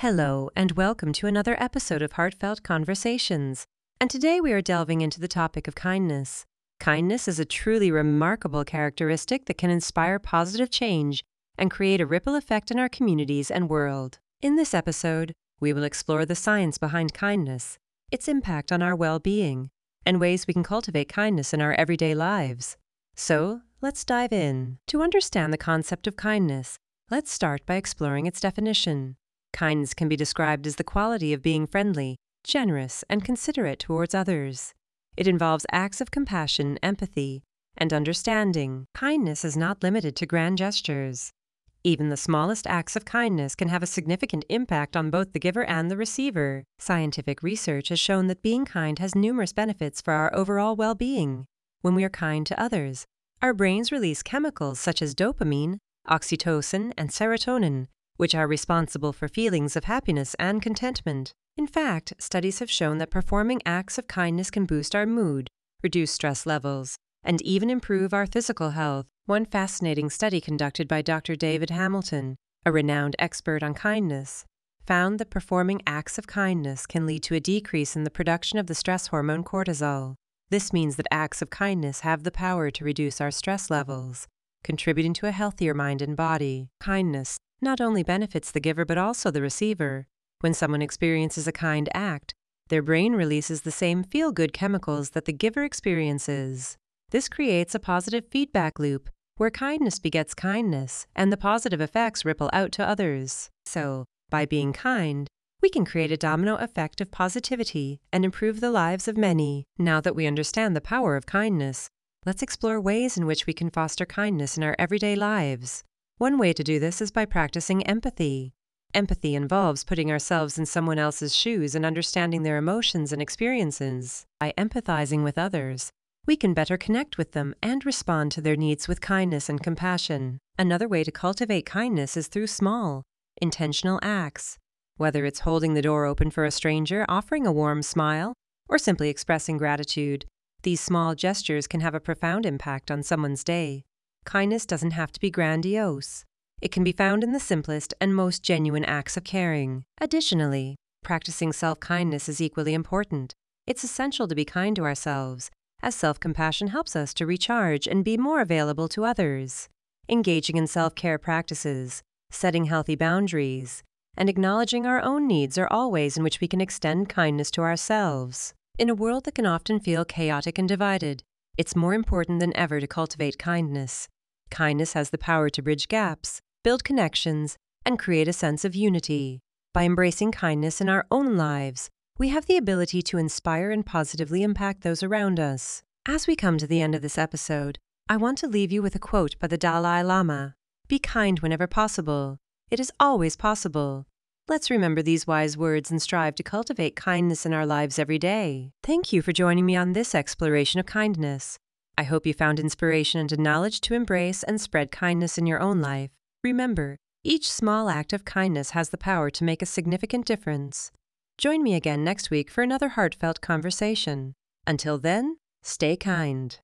Hello, and welcome to another episode of Heartfelt Conversations. And today we are delving into the topic of kindness. Kindness is a truly remarkable characteristic that can inspire positive change and create a ripple effect in our communities and world. In this episode, we will explore the science behind kindness, its impact on our well being, and ways we can cultivate kindness in our everyday lives. So, let's dive in. To understand the concept of kindness, let's start by exploring its definition. Kindness can be described as the quality of being friendly, generous, and considerate towards others. It involves acts of compassion, empathy, and understanding. Kindness is not limited to grand gestures. Even the smallest acts of kindness can have a significant impact on both the giver and the receiver. Scientific research has shown that being kind has numerous benefits for our overall well being. When we are kind to others, our brains release chemicals such as dopamine, oxytocin, and serotonin, which are responsible for feelings of happiness and contentment. In fact, studies have shown that performing acts of kindness can boost our mood, reduce stress levels, and even improve our physical health. One fascinating study conducted by Dr. David Hamilton, a renowned expert on kindness, found that performing acts of kindness can lead to a decrease in the production of the stress hormone cortisol. This means that acts of kindness have the power to reduce our stress levels, contributing to a healthier mind and body. Kindness not only benefits the giver but also the receiver. When someone experiences a kind act, their brain releases the same feel good chemicals that the giver experiences. This creates a positive feedback loop where kindness begets kindness and the positive effects ripple out to others. So, by being kind, we can create a domino effect of positivity and improve the lives of many. Now that we understand the power of kindness, let's explore ways in which we can foster kindness in our everyday lives. One way to do this is by practicing empathy. Empathy involves putting ourselves in someone else's shoes and understanding their emotions and experiences. By empathizing with others, we can better connect with them and respond to their needs with kindness and compassion. Another way to cultivate kindness is through small, intentional acts. Whether it's holding the door open for a stranger, offering a warm smile, or simply expressing gratitude, these small gestures can have a profound impact on someone's day. Kindness doesn't have to be grandiose. It can be found in the simplest and most genuine acts of caring. Additionally, practicing self kindness is equally important. It's essential to be kind to ourselves, as self compassion helps us to recharge and be more available to others. Engaging in self care practices, setting healthy boundaries, and acknowledging our own needs are all ways in which we can extend kindness to ourselves. In a world that can often feel chaotic and divided, it's more important than ever to cultivate kindness. Kindness has the power to bridge gaps, build connections, and create a sense of unity. By embracing kindness in our own lives, we have the ability to inspire and positively impact those around us. As we come to the end of this episode, I want to leave you with a quote by the Dalai Lama Be kind whenever possible. It is always possible. Let's remember these wise words and strive to cultivate kindness in our lives every day. Thank you for joining me on this exploration of kindness. I hope you found inspiration and knowledge to embrace and spread kindness in your own life. Remember, each small act of kindness has the power to make a significant difference. Join me again next week for another heartfelt conversation. Until then, stay kind.